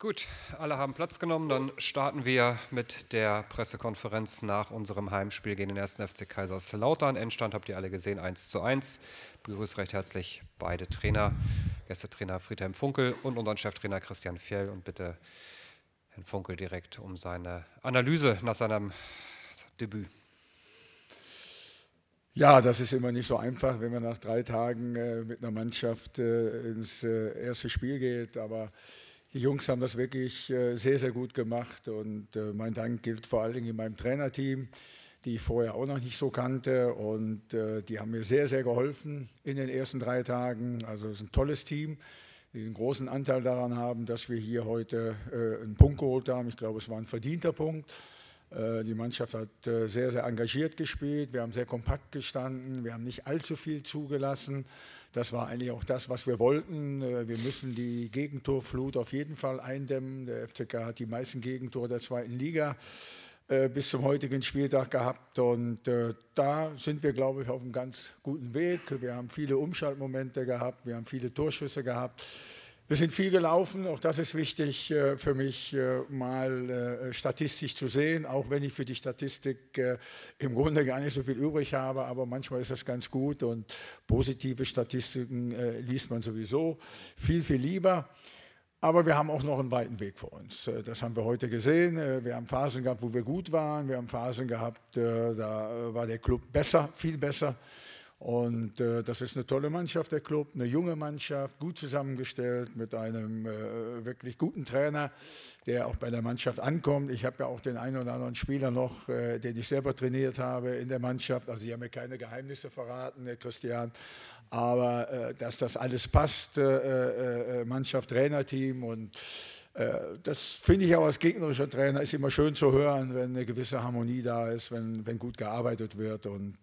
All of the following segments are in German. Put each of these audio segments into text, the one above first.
Gut, alle haben Platz genommen. Dann starten wir mit der Pressekonferenz nach unserem Heimspiel gegen den 1. FC Kaiserslautern. Endstand habt ihr alle gesehen, 1 zu 1. Begrüße recht herzlich beide Trainer, Gästetrainer Friedhelm Funkel und unseren Cheftrainer Christian Fjell. Und bitte Herrn Funkel direkt um seine Analyse nach seinem Debüt. Ja, das ist immer nicht so einfach, wenn man nach drei Tagen äh, mit einer Mannschaft äh, ins äh, erste Spiel geht. Aber die Jungs haben das wirklich äh, sehr, sehr gut gemacht. Und äh, mein Dank gilt vor allen Dingen in meinem Trainerteam, die ich vorher auch noch nicht so kannte. Und äh, die haben mir sehr, sehr geholfen in den ersten drei Tagen. Also es ist ein tolles Team, die einen großen Anteil daran haben, dass wir hier heute einen Punkt geholt haben. Ich glaube, es war ein verdienter Punkt. Äh, die Mannschaft hat äh, sehr, sehr engagiert gespielt. Wir haben sehr kompakt gestanden. Wir haben nicht allzu viel zugelassen. Das war eigentlich auch das, was wir wollten. Äh, wir müssen die Gegentorflut auf jeden Fall eindämmen. Der FCK hat die meisten Gegentore der zweiten Liga bis zum heutigen Spieltag gehabt. Und da sind wir, glaube ich, auf einem ganz guten Weg. Wir haben viele Umschaltmomente gehabt. Wir haben viele Torschüsse gehabt. Wir sind viel gelaufen, auch das ist wichtig äh, für mich äh, mal äh, statistisch zu sehen, auch wenn ich für die Statistik im Grunde gar nicht so viel übrig habe, aber manchmal ist das ganz gut und positive Statistiken liest man sowieso viel, viel lieber. Aber wir haben auch noch einen weiten Weg vor uns. Das haben wir heute gesehen. Wir haben Phasen gehabt, wo wir gut waren. Wir haben Phasen gehabt, da war der Club besser, viel besser. Und äh, das ist eine tolle Mannschaft, der Club, eine junge Mannschaft, gut zusammengestellt mit einem äh, wirklich guten Trainer, der auch bei der Mannschaft ankommt. Ich habe ja auch den einen oder anderen Spieler noch, äh, den ich selber trainiert habe in der Mannschaft. Also, die haben mir keine Geheimnisse verraten, der Christian. Aber äh, dass das alles passt, äh, äh, Mannschaft, Trainerteam und das finde ich auch als gegnerischer Trainer ist immer schön zu hören, wenn eine gewisse Harmonie da ist, wenn, wenn gut gearbeitet wird. Und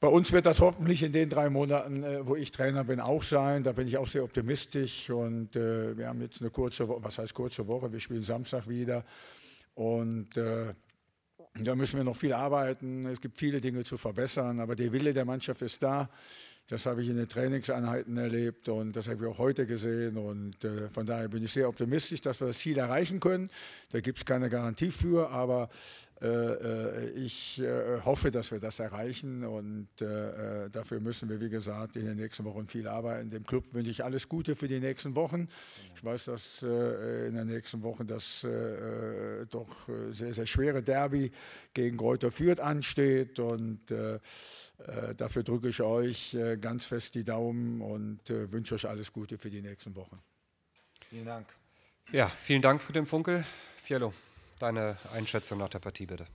bei uns wird das hoffentlich in den drei Monaten, äh, wo ich Trainer bin, auch sein. Da bin ich auch sehr optimistisch. Und äh, wir haben jetzt eine kurze Woche, was heißt kurze Woche? Wir spielen Samstag wieder. Und äh, da müssen wir noch viel arbeiten. Es gibt viele Dinge zu verbessern, aber der Wille der Mannschaft ist da. Das habe ich in den Trainingseinheiten erlebt und das habe ich auch heute gesehen. Und äh, von daher bin ich sehr optimistisch, dass wir das Ziel erreichen können. Da gibt es keine Garantie für, aber ich äh, hoffe, dass wir das erreichen und dafür müssen wir, wie gesagt, in den nächsten Wochen viel arbeiten. Dem Club wünsche ich alles Gute für die nächsten Wochen. Ich weiß, dass in den nächsten Wochen das doch sehr, sehr schwere Derby gegen Kräuter Fürth ansteht und dafür drücke ich euch ganz fest die Daumen und wünsche euch alles Gute für die nächsten Wochen. Vielen Dank. Ja, vielen Dank für den Funkel. Fiello. Deine Einschätzung nach der Partie bitte.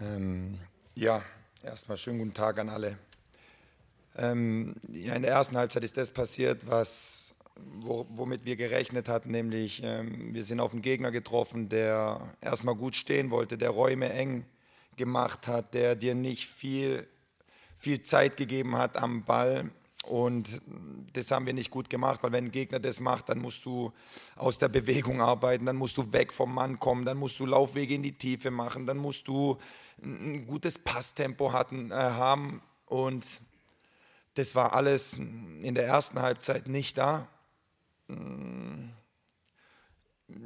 Ähm, ja, erstmal schönen guten Tag an alle. Ähm, ja, in der ersten Halbzeit ist das passiert, was, wo, womit wir gerechnet hatten, nämlich ähm, wir sind auf einen Gegner getroffen, der erstmal gut stehen wollte, der Räume eng gemacht hat, der dir nicht viel, viel Zeit gegeben hat am Ball und das haben wir nicht gut gemacht, weil wenn ein Gegner das macht, dann musst du aus der Bewegung arbeiten, dann musst du weg vom Mann kommen, dann musst du Laufwege in die Tiefe machen, dann musst du ein gutes Passtempo hatten, äh, haben. Und das war alles in der ersten Halbzeit nicht da. Mm,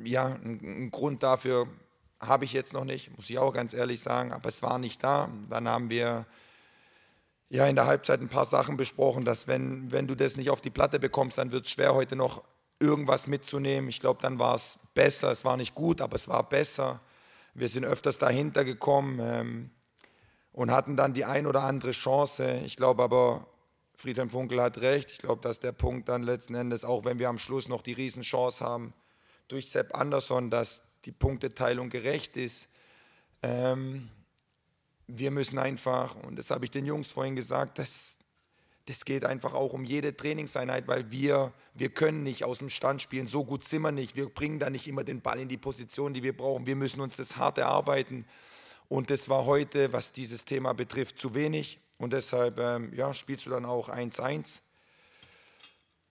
ja, ein Grund dafür habe ich jetzt noch nicht, muss ich auch ganz ehrlich sagen, aber es war nicht da. Dann haben wir ja in der Halbzeit ein paar Sachen besprochen, dass wenn, wenn du das nicht auf die Platte bekommst, dann wird es schwer, heute noch irgendwas mitzunehmen. Ich glaube, dann war es besser. Es war nicht gut, aber es war besser. Wir sind öfters dahinter gekommen ähm, und hatten dann die ein oder andere Chance. Ich glaube aber, Friedhelm Funkel hat recht. Ich glaube, dass der Punkt dann letzten Endes, auch wenn wir am Schluss noch die Riesenchance haben, durch Sepp Andersson, dass die Punkteteilung gerecht ist. Ähm, wir müssen einfach, und das habe ich den Jungs vorhin gesagt, das, das geht einfach auch um jede Trainingseinheit, weil wir, wir können nicht aus dem Stand spielen, so gut sind wir nicht. Wir bringen da nicht immer den Ball in die Position, die wir brauchen. Wir müssen uns das hart erarbeiten. Und das war heute, was dieses Thema betrifft, zu wenig. Und deshalb ähm, ja, spielst du dann auch 1-1.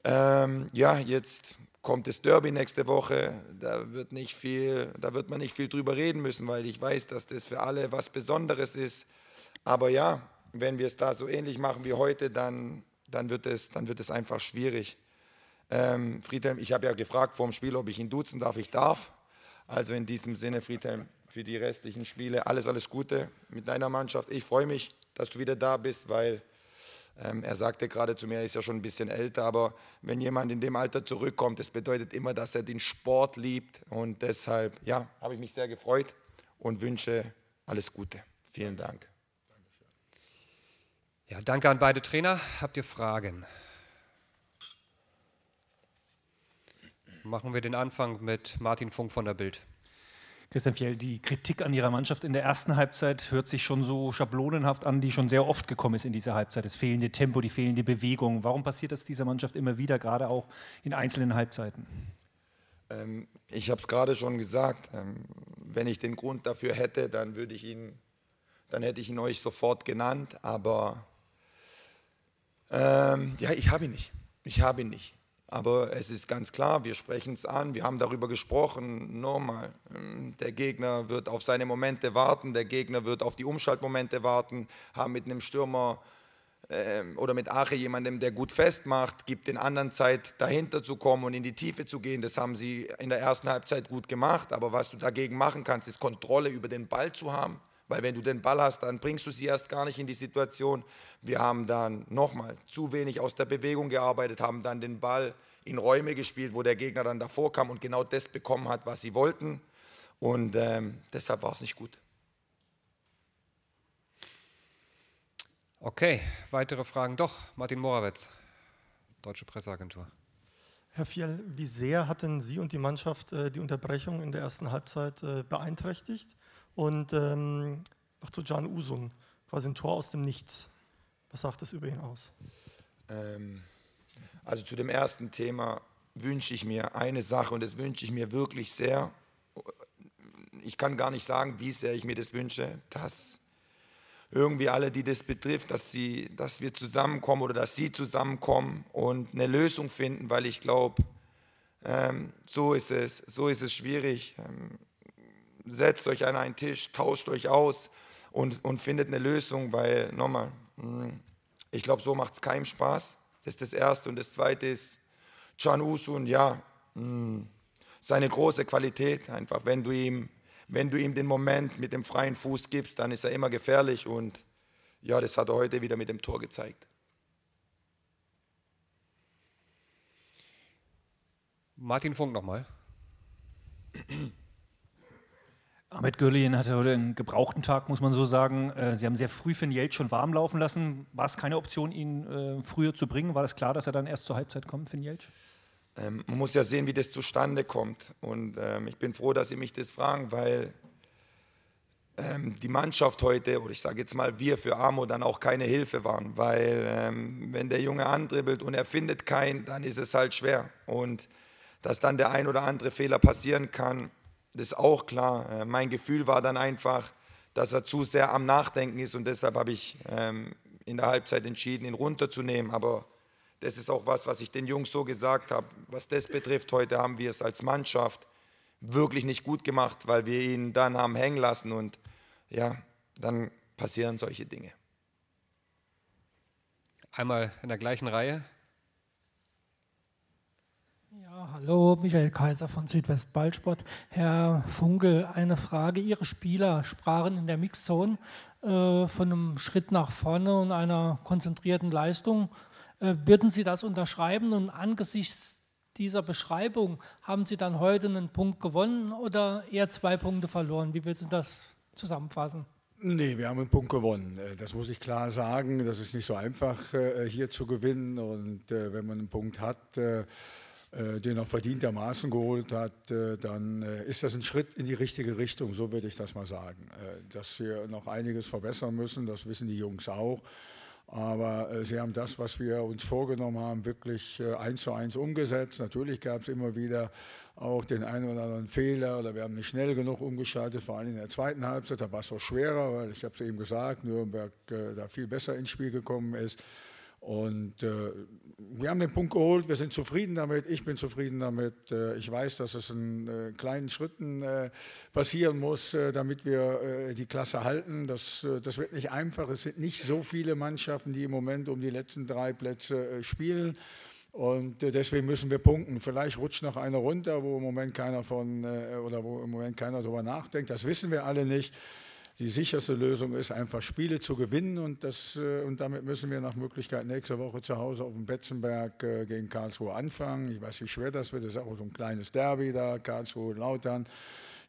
Ähm, ja, jetzt kommt das Derby nächste Woche, da wird, nicht viel, da wird man nicht viel drüber reden müssen, weil ich weiß, dass das für alle was Besonderes ist. Aber ja, wenn wir es da so ähnlich machen wie heute, dann, dann, wird, es, dann wird es einfach schwierig. Ähm, Friedhelm, ich habe ja gefragt vor dem Spiel, ob ich ihn duzen darf. Ich darf. Also in diesem Sinne, Friedhelm, für die restlichen Spiele alles, alles Gute mit deiner Mannschaft. Ich freue mich, dass du wieder da bist, weil er sagte gerade zu mir, er ist ja schon ein bisschen älter, aber wenn jemand in dem Alter zurückkommt, das bedeutet immer, dass er den Sport liebt. Und deshalb, ja, habe ich mich sehr gefreut und wünsche alles Gute. Vielen Dank. Ja, danke an beide Trainer. Habt ihr Fragen? Machen wir den Anfang mit Martin Funk von der Bild. Christian Fjell, die Kritik an Ihrer Mannschaft in der ersten Halbzeit hört sich schon so schablonenhaft an, die schon sehr oft gekommen ist in dieser Halbzeit. Das fehlende Tempo, die fehlende Bewegung. Warum passiert das dieser Mannschaft immer wieder, gerade auch in einzelnen Halbzeiten? Ähm, ich habe es gerade schon gesagt. Ähm, wenn ich den Grund dafür hätte, dann würde ich ihn, dann hätte ich ihn euch sofort genannt. Aber ähm, ja, ich habe ihn nicht. Ich habe ihn nicht. Aber es ist ganz klar, wir sprechen es an, wir haben darüber gesprochen, normal. Ähm, der Gegner wird auf seine Momente warten, der Gegner wird auf die Umschaltmomente warten, haben mit einem Stürmer äh, oder mit Ache jemandem, der gut festmacht, gibt den anderen Zeit, dahinter zu kommen und in die Tiefe zu gehen. Das haben sie in der ersten Halbzeit gut gemacht. Aber was du dagegen machen kannst, ist Kontrolle über den Ball zu haben. Weil wenn du den Ball hast, dann bringst du sie erst gar nicht in die Situation. Wir haben dann nochmal zu wenig aus der Bewegung gearbeitet, haben dann den Ball in Räume gespielt, wo der Gegner dann davor kam und genau das bekommen hat, was sie wollten. Und ähm, deshalb war es nicht gut. Okay, weitere Fragen doch. Martin Morawetz, Deutsche Presseagentur. Herr Fiel, wie sehr hatten Sie und die Mannschaft äh, die Unterbrechung in der ersten Halbzeit äh, beeinträchtigt? Und ähm, noch zu Can Usun, quasi ein Tor aus dem Nichts. Was sagt das über ihn aus? Ähm, also zu dem ersten Thema wünsche ich mir eine Sache und das wünsche ich mir wirklich sehr. Ich kann gar nicht sagen, wie sehr ich mir das wünsche, dass irgendwie alle, die das betrifft, dass, sie, dass wir zusammenkommen oder dass sie zusammenkommen und eine Lösung finden, weil ich glaube, ähm, so ist es, so ist es schwierig. Ähm, setzt euch an einen Tisch, tauscht euch aus und, und findet eine Lösung, weil nochmal, hm, ich glaube, so macht es keinem Spaß. Das ist das Erste. Und das Zweite ist Can Usun, ja, hm, seine große Qualität einfach. Wenn du, ihm, wenn du ihm den Moment mit dem freien Fuß gibst, dann ist er immer gefährlich. Und ja, das hat er heute wieder mit dem Tor gezeigt. Martin Funk nochmal. Ahmed Gürlian hatte heute einen gebrauchten Tag, muss man so sagen. Äh, Sie haben sehr früh Finn Jeltsch schon warm laufen lassen. War es keine Option, ihn äh, früher zu bringen? War es klar, dass er dann erst zur Halbzeit kommt, Finn Jeltsch? Ähm, man muss ja sehen, wie das zustande kommt. Und ähm, ich bin froh, dass Sie mich das fragen, weil ähm, die Mannschaft heute, oder ich sage jetzt mal wir für Amo, dann auch keine Hilfe waren. Weil ähm, wenn der Junge andribbelt und er findet keinen, dann ist es halt schwer. Und dass dann der ein oder andere Fehler passieren kann, das ist auch klar. Äh, mein Gefühl war dann einfach, dass er zu sehr am Nachdenken ist und deshalb habe ich ähm, in der Halbzeit entschieden, ihn runterzunehmen. Aber das ist auch was, was ich den Jungs so gesagt habe. Was das betrifft, heute haben wir es als Mannschaft wirklich nicht gut gemacht, weil wir ihn dann haben hängen lassen und ja, dann passieren solche Dinge. Einmal in der gleichen Reihe. Ja, hallo, Michael Kaiser von Südwestballsport. Herr Funkel, eine Frage. Ihre Spieler sprachen in der Mixzone äh, von einem Schritt nach vorne und einer konzentrierten Leistung. Äh, würden Sie das unterschreiben und angesichts dieser Beschreibung haben Sie dann heute einen Punkt gewonnen oder eher zwei Punkte verloren? Wie würden Sie das zusammenfassen? Nee, wir haben einen Punkt gewonnen. Äh, das muss ich klar sagen. Das ist nicht so einfach, äh, hier zu gewinnen. Und äh, wenn man einen Punkt hat, den er verdientermaßen geholt hat, äh, dann äh, ist das ein Schritt in die richtige Richtung, so würde ich das mal sagen. Dass wir noch einiges verbessern müssen, das wissen die Jungs auch. Aber sie haben das, was wir uns vorgenommen haben, wirklich eins zu eins umgesetzt. Natürlich gab es immer wieder auch den einen oder anderen Fehler oder wir haben nicht schnell genug umgeschaltet, vor allem in der zweiten Halbzeit. Da war es auch schwerer, weil ich habe es eben gesagt, Nürnberg da viel besser ins Spiel gekommen ist. Und äh, wir haben den Punkt geholt, wir sind zufrieden damit, ich bin zufrieden damit. Äh, ich weiß, dass es in äh, kleinen Schritten äh, passieren muss, äh, damit wir äh, die Klasse halten. Das, das wird nicht einfach. Es sind nicht so viele Mannschaften, die im Moment um die letzten drei Plätze spielen. Und deswegen müssen wir punkten. Vielleicht rutscht noch einer runter, wo im Moment keiner von oder wo im Moment keiner darüber nachdenkt. Das wissen wir alle nicht. Die sicherste Lösung ist einfach Spiele zu gewinnen und, das, äh, und damit müssen wir nach Möglichkeit nächste Woche zu Hause auf dem Betzenberg gegen Karlsruhe anfangen. Ich weiß, wie schwer das wird. Das ist auch so ein kleines Derby da, Karlsruhe, Lautern.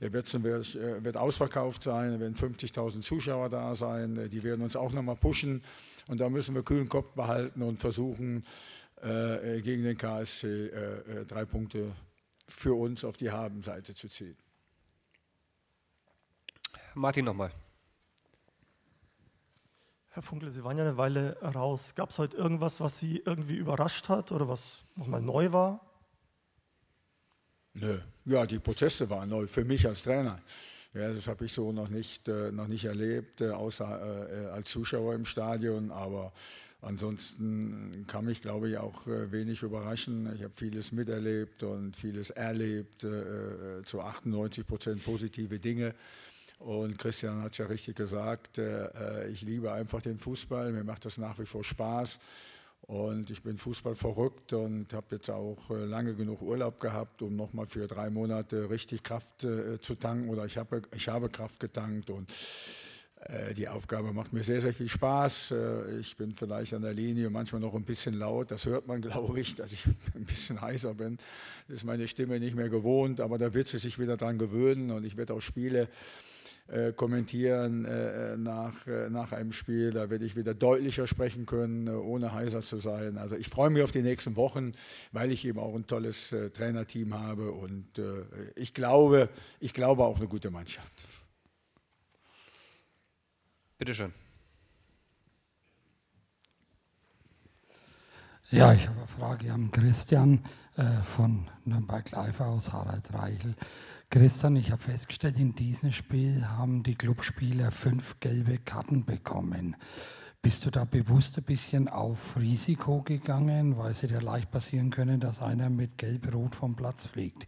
Der Betzenberg wird ausverkauft sein, es werden 50.000 Zuschauer da sein. Die werden uns auch nochmal pushen und da müssen wir kühlen Kopf behalten und versuchen, äh, gegen den KSC äh, äh, drei Punkte für uns auf die Habenseite zu ziehen. Martin nochmal. Herr Funkel, Sie waren ja eine Weile raus. Gab es heute irgendwas, was Sie irgendwie überrascht hat oder was nochmal neu war? Nö. Ja, die Prozesse waren neu für mich als Trainer. Ja, das habe ich so noch nicht, äh, noch nicht erlebt, äh, außer äh, als Zuschauer im Stadion. Aber Ansonsten kann mich, glaube ich, auch äh, wenig überraschen. Ich habe vieles miterlebt und vieles erlebt, äh, äh, zu 98 Prozent positive Dinge. Und Christian hat es ja richtig gesagt, ich liebe einfach den Fußball, mir macht das nach wie vor Spaß. Und ich bin Fußball verrückt und habe jetzt auch lange genug Urlaub gehabt, um nochmal für drei Monate richtig Kraft zu tanken. Oder ich habe, ich habe Kraft getankt und äh, die Aufgabe macht mir sehr, sehr viel Spaß. Äh, ich bin vielleicht an der Linie manchmal noch ein bisschen laut. Das hört man, glaube ich, dass ich ein bisschen heißer bin. Das ist meine Stimme nicht mehr gewohnt, aber da wird sie sich wieder dran gewöhnen und ich werde auch Spiele äh, kommentieren nach, nach einem Spiel. Da werde ich wieder deutlicher sprechen können, ohne heißer zu sein. Also ich freue mich auf die nächsten Wochen, weil ich eben auch ein tolles Trainerteam habe und ich glaube, ich glaube auch eine gute Mannschaft. Bitte schön. Ja, ich habe eine Frage an Christian äh, von Nürnberg Live aus, Harald Reichel. Christian, ich habe festgestellt, in diesem Spiel haben die Clubspieler fünf gelbe Karten bekommen. Bist du da bewusst ein bisschen auf Risiko gegangen, weil es dir leicht passieren können, dass einer mit Gelb-Rot vom Platz fliegt?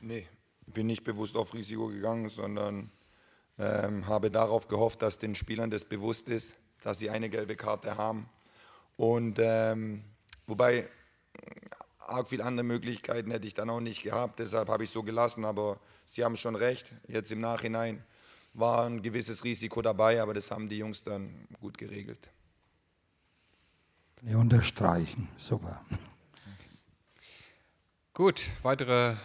Nee, bin nicht bewusst auf Risiko gegangen, sondern ähm, habe darauf gehofft, dass den Spielern das bewusst ist, dass sie eine gelbe Karte haben. Und ähm, wobei arg viele andere Möglichkeiten hätte ich dann auch nicht gehabt, deshalb habe ich so gelassen. Aber Sie haben schon recht, jetzt im Nachhinein war ein gewisses Risiko dabei, aber das haben die Jungs dann gut geregelt. Wir unterstreichen, super. Gut, weitere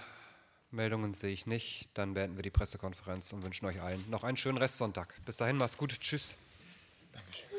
Meldungen sehe ich nicht. Dann beenden wir die Pressekonferenz und wünschen euch allen noch einen schönen Restsonntag. Bis dahin, macht's gut. Tschüss. Dankeschön.